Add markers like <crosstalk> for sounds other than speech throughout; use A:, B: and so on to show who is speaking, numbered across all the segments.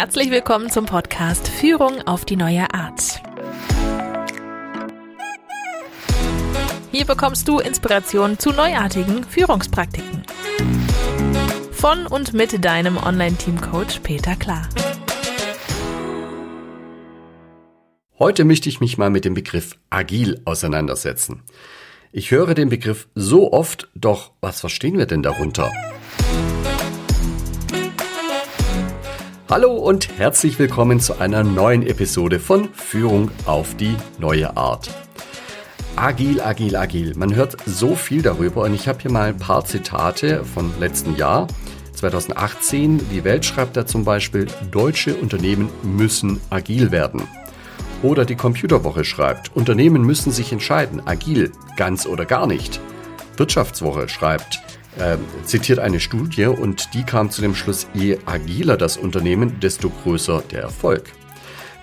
A: Herzlich willkommen zum Podcast Führung auf die neue Art. Hier bekommst du Inspiration zu neuartigen Führungspraktiken. Von und mit deinem Online-Team-Coach Peter Klar.
B: Heute möchte ich mich mal mit dem Begriff agil auseinandersetzen. Ich höre den Begriff so oft, doch was verstehen wir denn darunter? Hallo und herzlich willkommen zu einer neuen Episode von Führung auf die neue Art. Agil, agil, agil. Man hört so viel darüber und ich habe hier mal ein paar Zitate von letzten Jahr. 2018, die Welt schreibt da zum Beispiel, deutsche Unternehmen müssen agil werden. Oder die Computerwoche schreibt, Unternehmen müssen sich entscheiden, agil, ganz oder gar nicht. Wirtschaftswoche schreibt, äh, zitiert eine Studie und die kam zu dem Schluss, je agiler das Unternehmen, desto größer der Erfolg.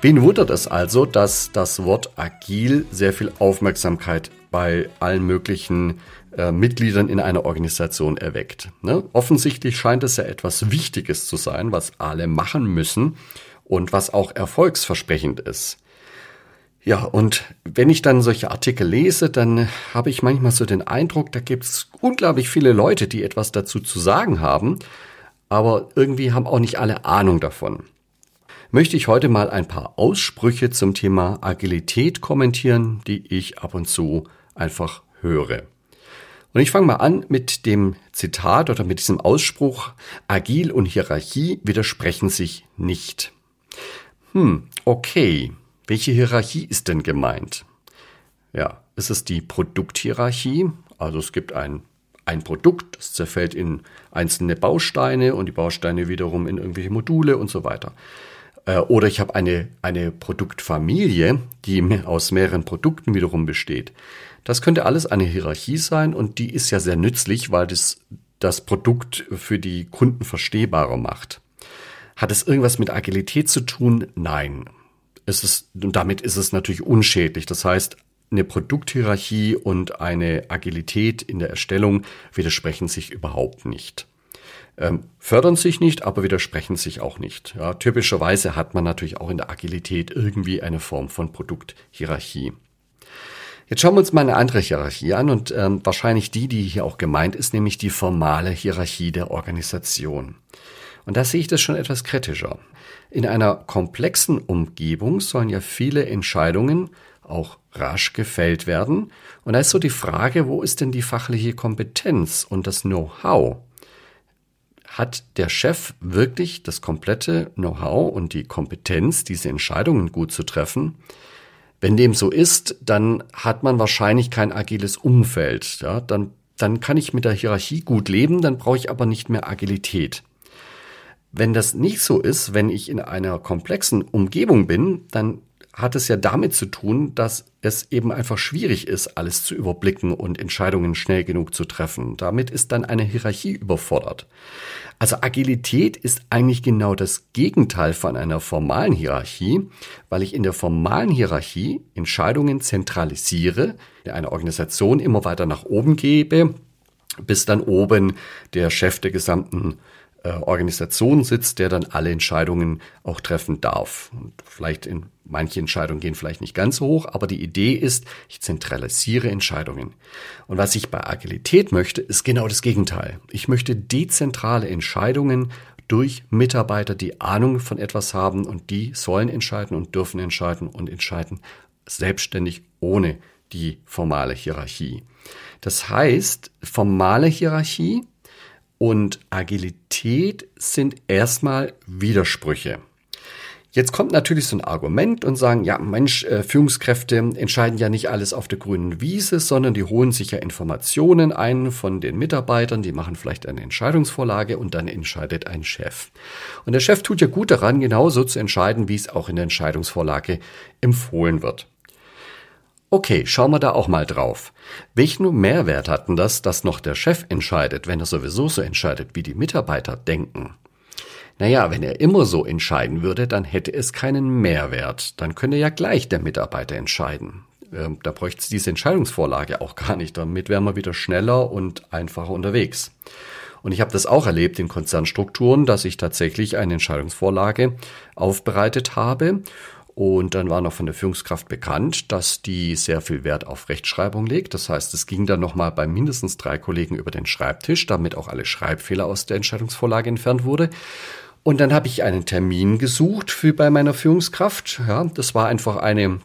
B: Wen wundert es also, dass das Wort agil sehr viel Aufmerksamkeit bei allen möglichen äh, Mitgliedern in einer Organisation erweckt? Ne? Offensichtlich scheint es ja etwas Wichtiges zu sein, was alle machen müssen und was auch erfolgsversprechend ist. Ja, und wenn ich dann solche Artikel lese, dann habe ich manchmal so den Eindruck, da gibt es unglaublich viele Leute, die etwas dazu zu sagen haben, aber irgendwie haben auch nicht alle Ahnung davon. Möchte ich heute mal ein paar Aussprüche zum Thema Agilität kommentieren, die ich ab und zu einfach höre. Und ich fange mal an mit dem Zitat oder mit diesem Ausspruch, Agil und Hierarchie widersprechen sich nicht. Hm, okay. Welche Hierarchie ist denn gemeint? Ja, ist es die Produkthierarchie? Also es gibt ein, ein Produkt, das zerfällt in einzelne Bausteine und die Bausteine wiederum in irgendwelche Module und so weiter. Äh, oder ich habe eine, eine Produktfamilie, die aus mehreren Produkten wiederum besteht. Das könnte alles eine Hierarchie sein und die ist ja sehr nützlich, weil das das Produkt für die Kunden verstehbarer macht. Hat es irgendwas mit Agilität zu tun? Nein ist es, und damit ist es natürlich unschädlich. Das heißt, eine Produkthierarchie und eine Agilität in der Erstellung widersprechen sich überhaupt nicht. Ähm, fördern sich nicht, aber widersprechen sich auch nicht. Ja, typischerweise hat man natürlich auch in der Agilität irgendwie eine Form von Produkthierarchie. Jetzt schauen wir uns mal eine andere Hierarchie an und ähm, wahrscheinlich die, die hier auch gemeint ist, nämlich die formale Hierarchie der Organisation. Und da sehe ich das schon etwas kritischer. In einer komplexen Umgebung sollen ja viele Entscheidungen auch rasch gefällt werden. Und da ist so die Frage, wo ist denn die fachliche Kompetenz und das Know-how? Hat der Chef wirklich das komplette Know-how und die Kompetenz, diese Entscheidungen gut zu treffen? Wenn dem so ist, dann hat man wahrscheinlich kein agiles Umfeld. Ja, dann, dann kann ich mit der Hierarchie gut leben, dann brauche ich aber nicht mehr Agilität. Wenn das nicht so ist, wenn ich in einer komplexen Umgebung bin, dann hat es ja damit zu tun, dass es eben einfach schwierig ist, alles zu überblicken und Entscheidungen schnell genug zu treffen. Damit ist dann eine Hierarchie überfordert. Also Agilität ist eigentlich genau das Gegenteil von einer formalen Hierarchie, weil ich in der formalen Hierarchie Entscheidungen zentralisiere, in einer Organisation immer weiter nach oben gebe, bis dann oben der Chef der gesamten äh, Organisation sitzt, der dann alle Entscheidungen auch treffen darf. Und vielleicht in manche Entscheidungen gehen vielleicht nicht ganz so hoch, aber die Idee ist, ich zentralisiere Entscheidungen. Und was ich bei Agilität möchte, ist genau das Gegenteil. Ich möchte dezentrale Entscheidungen durch Mitarbeiter, die Ahnung von etwas haben und die sollen entscheiden und dürfen entscheiden und entscheiden selbstständig ohne die formale Hierarchie. Das heißt, formale Hierarchie und Agilität sind erstmal Widersprüche. Jetzt kommt natürlich so ein Argument und sagen, ja, Mensch, äh, Führungskräfte entscheiden ja nicht alles auf der grünen Wiese, sondern die holen sich ja Informationen ein von den Mitarbeitern, die machen vielleicht eine Entscheidungsvorlage und dann entscheidet ein Chef. Und der Chef tut ja gut daran, genauso zu entscheiden, wie es auch in der Entscheidungsvorlage empfohlen wird. Okay, schauen wir da auch mal drauf. Welchen Mehrwert hat denn das, dass noch der Chef entscheidet, wenn er sowieso so entscheidet, wie die Mitarbeiter denken? Naja, wenn er immer so entscheiden würde, dann hätte es keinen Mehrwert. Dann könnte ja gleich der Mitarbeiter entscheiden. Ähm, da bräuchte es diese Entscheidungsvorlage auch gar nicht. Damit wären wir wieder schneller und einfacher unterwegs. Und ich habe das auch erlebt in Konzernstrukturen, dass ich tatsächlich eine Entscheidungsvorlage aufbereitet habe und dann war noch von der Führungskraft bekannt, dass die sehr viel Wert auf Rechtschreibung legt. Das heißt, es ging dann nochmal bei mindestens drei Kollegen über den Schreibtisch, damit auch alle Schreibfehler aus der Entscheidungsvorlage entfernt wurde. Und dann habe ich einen Termin gesucht für bei meiner Führungskraft. Ja, das war einfach eine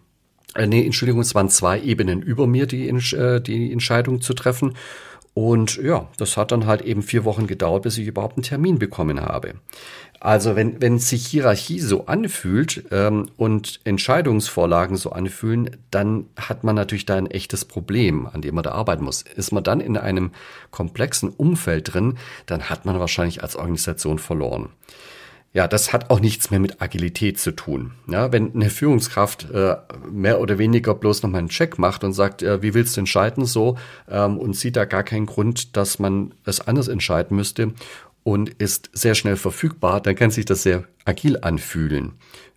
B: Nee, Entschuldigung, es waren zwei Ebenen über mir, die, äh, die Entscheidung zu treffen. Und ja, das hat dann halt eben vier Wochen gedauert, bis ich überhaupt einen Termin bekommen habe. Also wenn, wenn sich Hierarchie so anfühlt ähm, und Entscheidungsvorlagen so anfühlen, dann hat man natürlich da ein echtes Problem, an dem man da arbeiten muss. Ist man dann in einem komplexen Umfeld drin, dann hat man wahrscheinlich als Organisation verloren. Ja, das hat auch nichts mehr mit Agilität zu tun. Ja, wenn eine Führungskraft äh, mehr oder weniger bloß nochmal einen Check macht und sagt, äh, wie willst du entscheiden so ähm, und sieht da gar keinen Grund, dass man es anders entscheiden müsste und ist sehr schnell verfügbar, dann kann sich das sehr agil anfühlen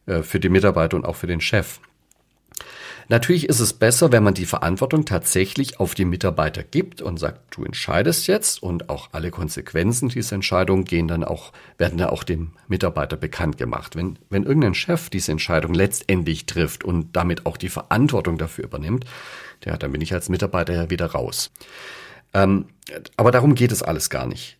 B: äh, für die Mitarbeiter und auch für den Chef. Natürlich ist es besser, wenn man die Verantwortung tatsächlich auf die Mitarbeiter gibt und sagt, du entscheidest jetzt und auch alle Konsequenzen dieser Entscheidung gehen dann auch, werden dann auch dem Mitarbeiter bekannt gemacht. Wenn, wenn irgendein Chef diese Entscheidung letztendlich trifft und damit auch die Verantwortung dafür übernimmt, ja, dann bin ich als Mitarbeiter ja wieder raus. Ähm, aber darum geht es alles gar nicht.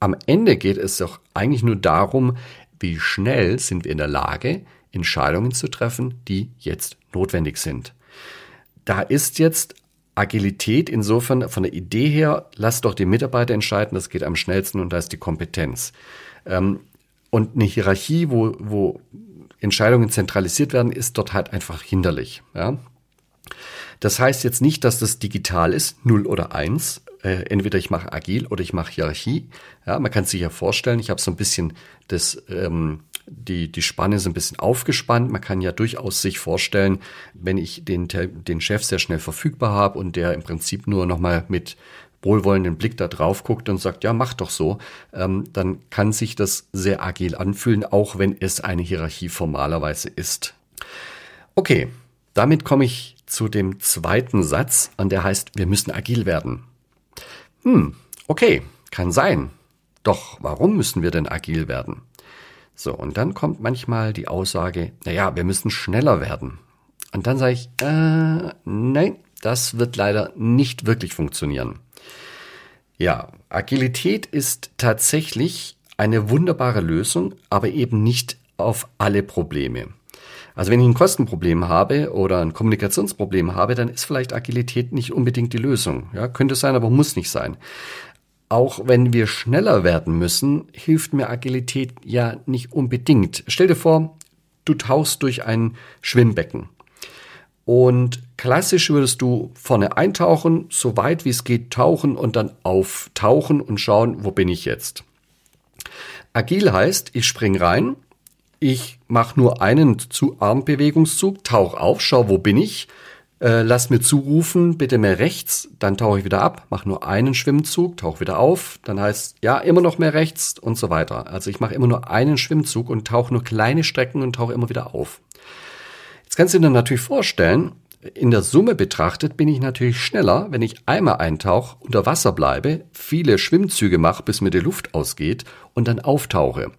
B: Am Ende geht es doch eigentlich nur darum, wie schnell sind wir in der Lage, Entscheidungen zu treffen, die jetzt notwendig sind. Da ist jetzt Agilität insofern von der Idee her, lass doch die Mitarbeiter entscheiden, das geht am schnellsten und da ist die Kompetenz. Ähm, und eine Hierarchie, wo, wo Entscheidungen zentralisiert werden, ist dort halt einfach hinderlich. Das heißt jetzt nicht, dass das digital ist, 0 oder 1, äh, entweder ich mache agil oder ich mache Hierarchie. Ja, man kann sich ja vorstellen, ich habe so ein bisschen das, ähm, die, die Spanne so ein bisschen aufgespannt. Man kann ja durchaus sich vorstellen, wenn ich den, den Chef sehr schnell verfügbar habe und der im Prinzip nur nochmal mit wohlwollenden Blick da drauf guckt und sagt, ja, mach doch so, ähm, dann kann sich das sehr agil anfühlen, auch wenn es eine Hierarchie formalerweise ist. Okay, damit komme ich zu dem zweiten Satz, und der heißt, wir müssen agil werden. Hm, okay, kann sein. Doch warum müssen wir denn agil werden? So, und dann kommt manchmal die Aussage, naja, wir müssen schneller werden. Und dann sage ich, äh, nein, das wird leider nicht wirklich funktionieren. Ja, Agilität ist tatsächlich eine wunderbare Lösung, aber eben nicht auf alle Probleme. Also wenn ich ein Kostenproblem habe oder ein Kommunikationsproblem habe, dann ist vielleicht Agilität nicht unbedingt die Lösung. Ja, könnte sein, aber muss nicht sein. Auch wenn wir schneller werden müssen, hilft mir Agilität ja nicht unbedingt. Stell dir vor, du tauchst durch ein Schwimmbecken. Und klassisch würdest du vorne eintauchen, so weit wie es geht tauchen und dann auftauchen und schauen, wo bin ich jetzt. Agil heißt, ich spring rein, ich mache nur einen zu Armbewegungszug, tauch auf, schau, wo bin ich, äh, lass mir zurufen, bitte mehr rechts, dann tauche ich wieder ab, mache nur einen Schwimmzug, tauche wieder auf, dann heißt ja immer noch mehr rechts und so weiter. Also ich mache immer nur einen Schwimmzug und tauche nur kleine Strecken und tauche immer wieder auf. Jetzt kannst du dir natürlich vorstellen, in der Summe betrachtet bin ich natürlich schneller, wenn ich einmal eintauche, unter Wasser bleibe, viele Schwimmzüge mache, bis mir die Luft ausgeht und dann auftauche.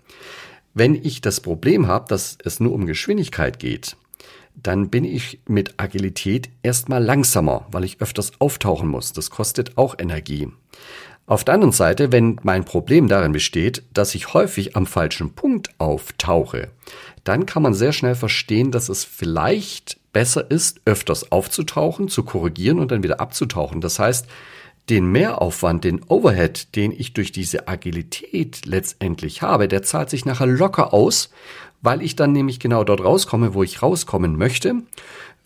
B: Wenn ich das Problem habe, dass es nur um Geschwindigkeit geht, dann bin ich mit Agilität erstmal langsamer, weil ich öfters auftauchen muss. Das kostet auch Energie. Auf der anderen Seite, wenn mein Problem darin besteht, dass ich häufig am falschen Punkt auftauche, dann kann man sehr schnell verstehen, dass es vielleicht besser ist, öfters aufzutauchen, zu korrigieren und dann wieder abzutauchen. Das heißt, den Mehraufwand, den Overhead, den ich durch diese Agilität letztendlich habe, der zahlt sich nachher locker aus, weil ich dann nämlich genau dort rauskomme, wo ich rauskommen möchte.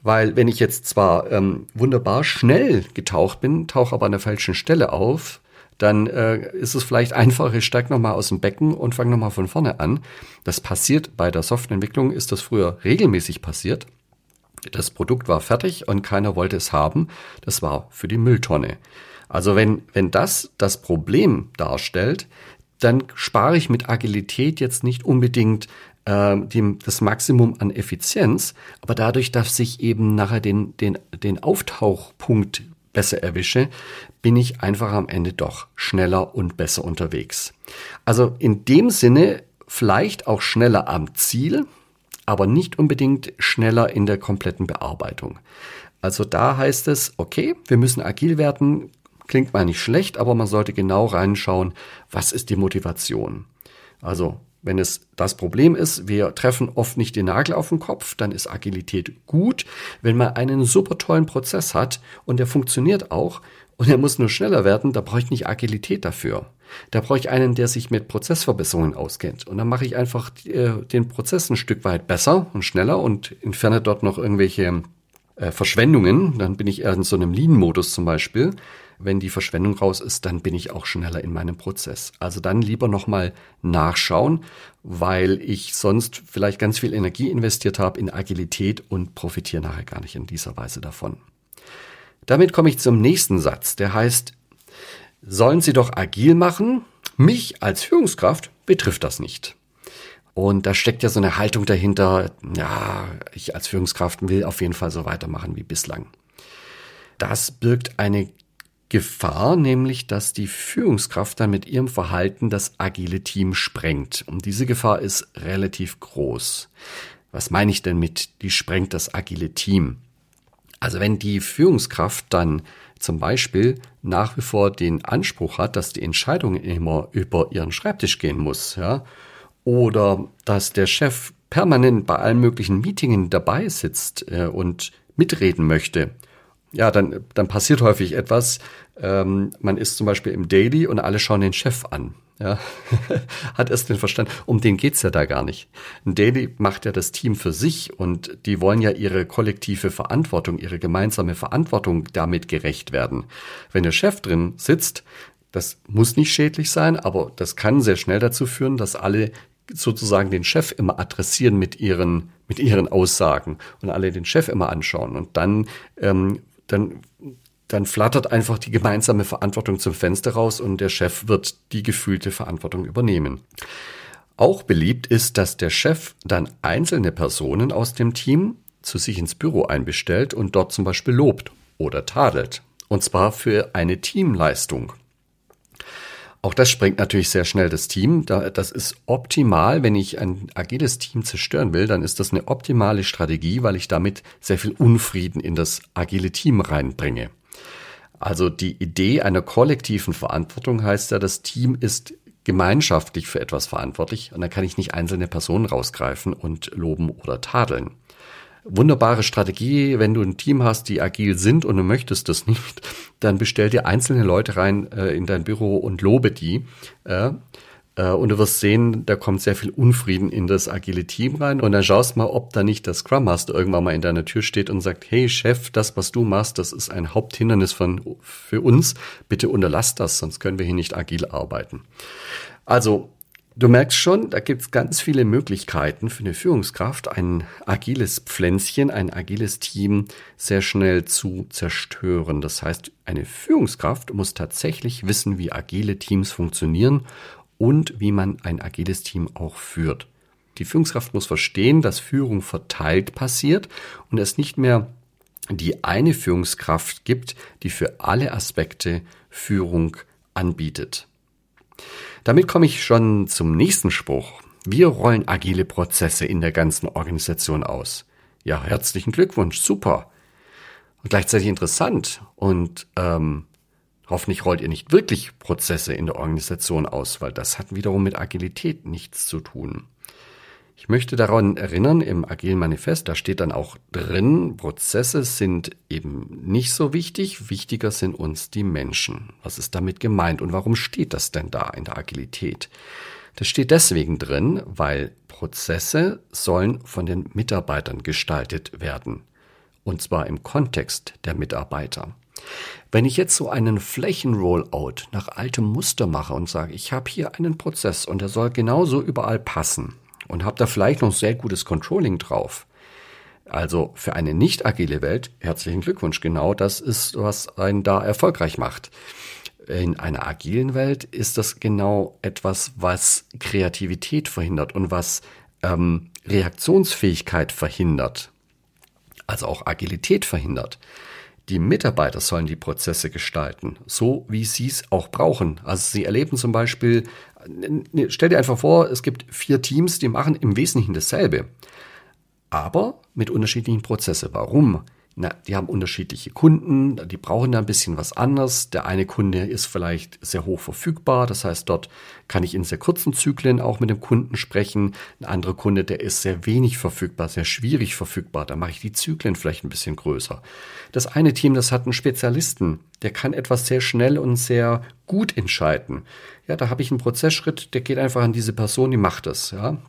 B: Weil wenn ich jetzt zwar ähm, wunderbar schnell getaucht bin, tauche aber an der falschen Stelle auf, dann äh, ist es vielleicht einfacher, ich steige nochmal aus dem Becken und fange nochmal von vorne an. Das passiert bei der Softwareentwicklung, ist das früher regelmäßig passiert. Das Produkt war fertig und keiner wollte es haben. Das war für die Mülltonne. Also wenn, wenn das das Problem darstellt, dann spare ich mit Agilität jetzt nicht unbedingt äh, dem, das Maximum an Effizienz, aber dadurch, dass ich eben nachher den, den, den Auftauchpunkt besser erwische, bin ich einfach am Ende doch schneller und besser unterwegs. Also in dem Sinne vielleicht auch schneller am Ziel, aber nicht unbedingt schneller in der kompletten Bearbeitung. Also da heißt es, okay, wir müssen agil werden, klingt mal nicht schlecht, aber man sollte genau reinschauen, was ist die Motivation. Also wenn es das Problem ist, wir treffen oft nicht den Nagel auf den Kopf, dann ist Agilität gut. Wenn man einen super tollen Prozess hat und der funktioniert auch und er muss nur schneller werden, da brauche ich nicht Agilität dafür. Da brauche ich einen, der sich mit Prozessverbesserungen auskennt. Und dann mache ich einfach äh, den Prozess ein Stück weit besser und schneller und entferne dort noch irgendwelche äh, Verschwendungen. Dann bin ich eher in so einem Lean-Modus zum Beispiel. Wenn die Verschwendung raus ist, dann bin ich auch schneller in meinem Prozess. Also dann lieber nochmal nachschauen, weil ich sonst vielleicht ganz viel Energie investiert habe in Agilität und profitiere nachher gar nicht in dieser Weise davon. Damit komme ich zum nächsten Satz, der heißt, sollen Sie doch agil machen? Mich als Führungskraft betrifft das nicht. Und da steckt ja so eine Haltung dahinter, ja, ich als Führungskraft will auf jeden Fall so weitermachen wie bislang. Das birgt eine Gefahr, nämlich dass die Führungskraft dann mit ihrem Verhalten das agile Team sprengt. Und diese Gefahr ist relativ groß. Was meine ich denn mit, die sprengt das agile Team? Also wenn die Führungskraft dann zum Beispiel nach wie vor den Anspruch hat, dass die Entscheidung immer über ihren Schreibtisch gehen muss, ja, oder dass der Chef permanent bei allen möglichen Meetingen dabei sitzt äh, und mitreden möchte, ja, dann, dann passiert häufig etwas. Ähm, man ist zum Beispiel im Daily und alle schauen den Chef an. Ja, <laughs> hat erst den Verstand. Um den geht's ja da gar nicht. Ein Daily macht ja das Team für sich und die wollen ja ihre kollektive Verantwortung, ihre gemeinsame Verantwortung damit gerecht werden. Wenn der Chef drin sitzt, das muss nicht schädlich sein, aber das kann sehr schnell dazu führen, dass alle sozusagen den Chef immer adressieren mit ihren mit ihren Aussagen und alle den Chef immer anschauen und dann ähm, dann dann flattert einfach die gemeinsame Verantwortung zum Fenster raus und der Chef wird die gefühlte Verantwortung übernehmen. Auch beliebt ist, dass der Chef dann einzelne Personen aus dem Team zu sich ins Büro einbestellt und dort zum Beispiel lobt oder tadelt. Und zwar für eine Teamleistung. Auch das sprengt natürlich sehr schnell das Team. Das ist optimal, wenn ich ein agiles Team zerstören will, dann ist das eine optimale Strategie, weil ich damit sehr viel Unfrieden in das agile Team reinbringe. Also die Idee einer kollektiven Verantwortung heißt ja, das Team ist gemeinschaftlich für etwas verantwortlich und dann kann ich nicht einzelne Personen rausgreifen und loben oder tadeln. Wunderbare Strategie, wenn du ein Team hast, die agil sind und du möchtest das nicht, <laughs> dann bestell dir einzelne Leute rein äh, in dein Büro und lobe die. Äh, äh, und du wirst sehen, da kommt sehr viel Unfrieden in das agile Team rein. Und dann schaust mal, ob da nicht der Scrum Master irgendwann mal in deiner Tür steht und sagt, hey Chef, das, was du machst, das ist ein Haupthindernis von, für uns. Bitte unterlass das, sonst können wir hier nicht agil arbeiten. Also, Du merkst schon, da gibt es ganz viele Möglichkeiten für eine Führungskraft, ein agiles Pflänzchen, ein agiles Team sehr schnell zu zerstören. Das heißt, eine Führungskraft muss tatsächlich wissen, wie agile Teams funktionieren und wie man ein agiles Team auch führt. Die Führungskraft muss verstehen, dass Führung verteilt passiert und es nicht mehr die eine Führungskraft gibt, die für alle Aspekte Führung anbietet. Damit komme ich schon zum nächsten Spruch. Wir rollen agile Prozesse in der ganzen Organisation aus. Ja, herzlichen Glückwunsch, super. Und gleichzeitig interessant und ähm, Hoffentlich rollt ihr nicht wirklich Prozesse in der Organisation aus, weil das hat wiederum mit Agilität nichts zu tun. Ich möchte daran erinnern, im Agilen Manifest, da steht dann auch drin, Prozesse sind eben nicht so wichtig, wichtiger sind uns die Menschen. Was ist damit gemeint und warum steht das denn da in der Agilität? Das steht deswegen drin, weil Prozesse sollen von den Mitarbeitern gestaltet werden. Und zwar im Kontext der Mitarbeiter. Wenn ich jetzt so einen Flächenrollout nach altem Muster mache und sage, ich habe hier einen Prozess und der soll genauso überall passen und habe da vielleicht noch sehr gutes Controlling drauf. Also für eine nicht agile Welt, herzlichen Glückwunsch, genau das ist, was einen da erfolgreich macht. In einer agilen Welt ist das genau etwas, was Kreativität verhindert und was ähm, Reaktionsfähigkeit verhindert, also auch Agilität verhindert. Die Mitarbeiter sollen die Prozesse gestalten, so wie sie es auch brauchen. Also sie erleben zum Beispiel, stell dir einfach vor, es gibt vier Teams, die machen im Wesentlichen dasselbe, aber mit unterschiedlichen Prozessen. Warum? Na, die haben unterschiedliche Kunden, die brauchen da ein bisschen was anderes. Der eine Kunde ist vielleicht sehr hoch verfügbar, das heißt, dort kann ich in sehr kurzen Zyklen auch mit dem Kunden sprechen. Ein anderer Kunde, der ist sehr wenig verfügbar, sehr schwierig verfügbar, da mache ich die Zyklen vielleicht ein bisschen größer. Das eine Team, das hat einen Spezialisten, der kann etwas sehr schnell und sehr gut entscheiden. Ja, da habe ich einen Prozessschritt, der geht einfach an diese Person, die macht es, ja.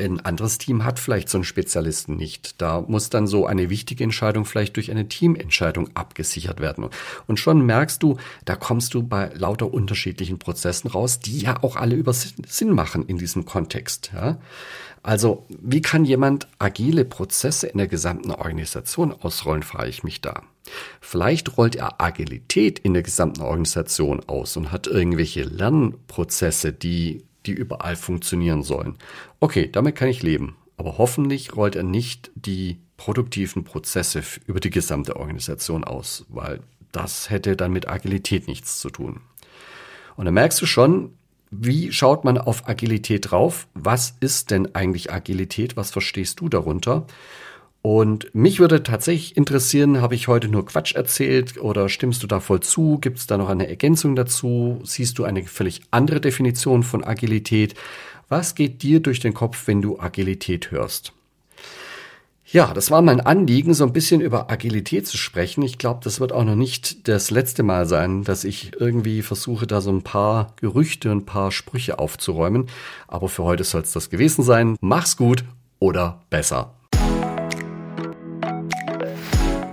B: Ein anderes Team hat vielleicht so einen Spezialisten nicht. Da muss dann so eine wichtige Entscheidung vielleicht durch eine Teamentscheidung abgesichert werden. Und schon merkst du, da kommst du bei lauter unterschiedlichen Prozessen raus, die ja auch alle über Sinn machen in diesem Kontext. Ja? Also, wie kann jemand agile Prozesse in der gesamten Organisation ausrollen, frage ich mich da. Vielleicht rollt er Agilität in der gesamten Organisation aus und hat irgendwelche Lernprozesse, die die überall funktionieren sollen. Okay, damit kann ich leben. Aber hoffentlich rollt er nicht die produktiven Prozesse über die gesamte Organisation aus, weil das hätte dann mit Agilität nichts zu tun. Und da merkst du schon, wie schaut man auf Agilität drauf? Was ist denn eigentlich Agilität? Was verstehst du darunter? Und mich würde tatsächlich interessieren, habe ich heute nur Quatsch erzählt oder stimmst du da voll zu? Gibt es da noch eine Ergänzung dazu? Siehst du eine völlig andere Definition von Agilität? Was geht dir durch den Kopf, wenn du Agilität hörst? Ja, das war mein Anliegen, so ein bisschen über Agilität zu sprechen. Ich glaube, das wird auch noch nicht das letzte Mal sein, dass ich irgendwie versuche, da so ein paar Gerüchte und ein paar Sprüche aufzuräumen. Aber für heute soll es das gewesen sein. Mach's gut oder besser.